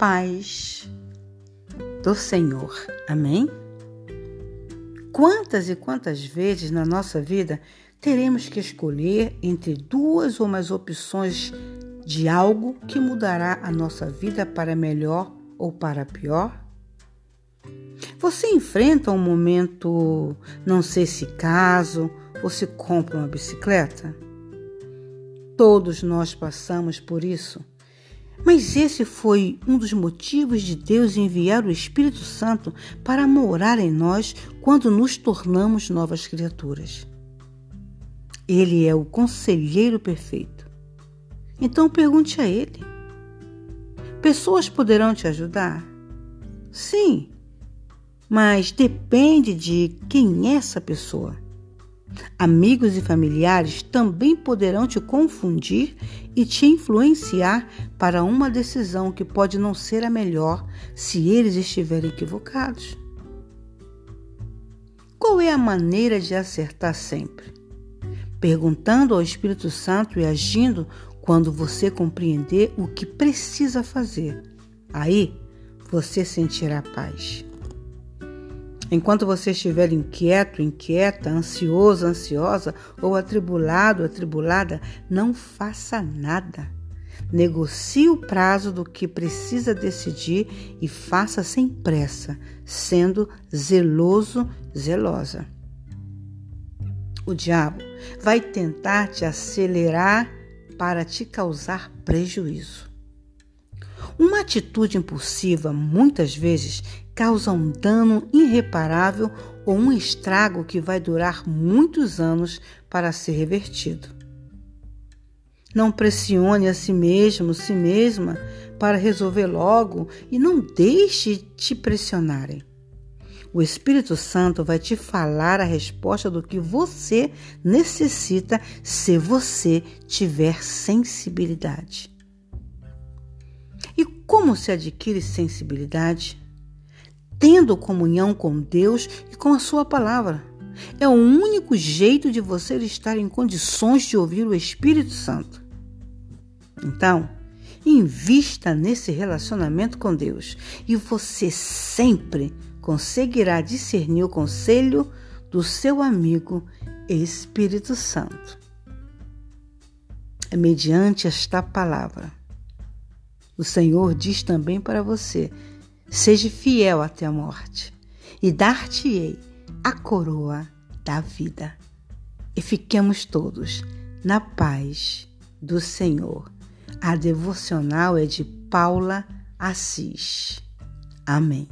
paz do Senhor. Amém? Quantas e quantas vezes na nossa vida teremos que escolher entre duas ou mais opções de algo que mudará a nossa vida para melhor ou para pior? Você enfrenta um momento, não sei se caso ou se compra uma bicicleta? Todos nós passamos por isso. Mas esse foi um dos motivos de Deus enviar o Espírito Santo para morar em nós quando nos tornamos novas criaturas. Ele é o conselheiro perfeito. Então pergunte a ele. Pessoas poderão te ajudar? Sim, mas depende de quem é essa pessoa. Amigos e familiares também poderão te confundir e te influenciar para uma decisão que pode não ser a melhor se eles estiverem equivocados. Qual é a maneira de acertar sempre? Perguntando ao Espírito Santo e agindo quando você compreender o que precisa fazer. Aí você sentirá paz. Enquanto você estiver inquieto, inquieta, ansioso, ansiosa ou atribulado, atribulada, não faça nada. Negocie o prazo do que precisa decidir e faça sem pressa, sendo zeloso, zelosa. O diabo vai tentar te acelerar para te causar prejuízo. Uma atitude impulsiva muitas vezes causa um dano irreparável ou um estrago que vai durar muitos anos para ser revertido. Não pressione a si mesmo, si mesma, para resolver logo e não deixe te pressionarem. O Espírito Santo vai te falar a resposta do que você necessita se você tiver sensibilidade. Como se adquire sensibilidade? tendo comunhão com Deus e com a Sua palavra. É o único jeito de você estar em condições de ouvir o Espírito Santo. Então, invista nesse relacionamento com Deus e você sempre conseguirá discernir o conselho do seu amigo Espírito Santo. É mediante esta palavra. O Senhor diz também para você Seja fiel até a morte, e dar-te-ei a coroa da vida. E fiquemos todos na paz do Senhor. A devocional é de Paula Assis. Amém.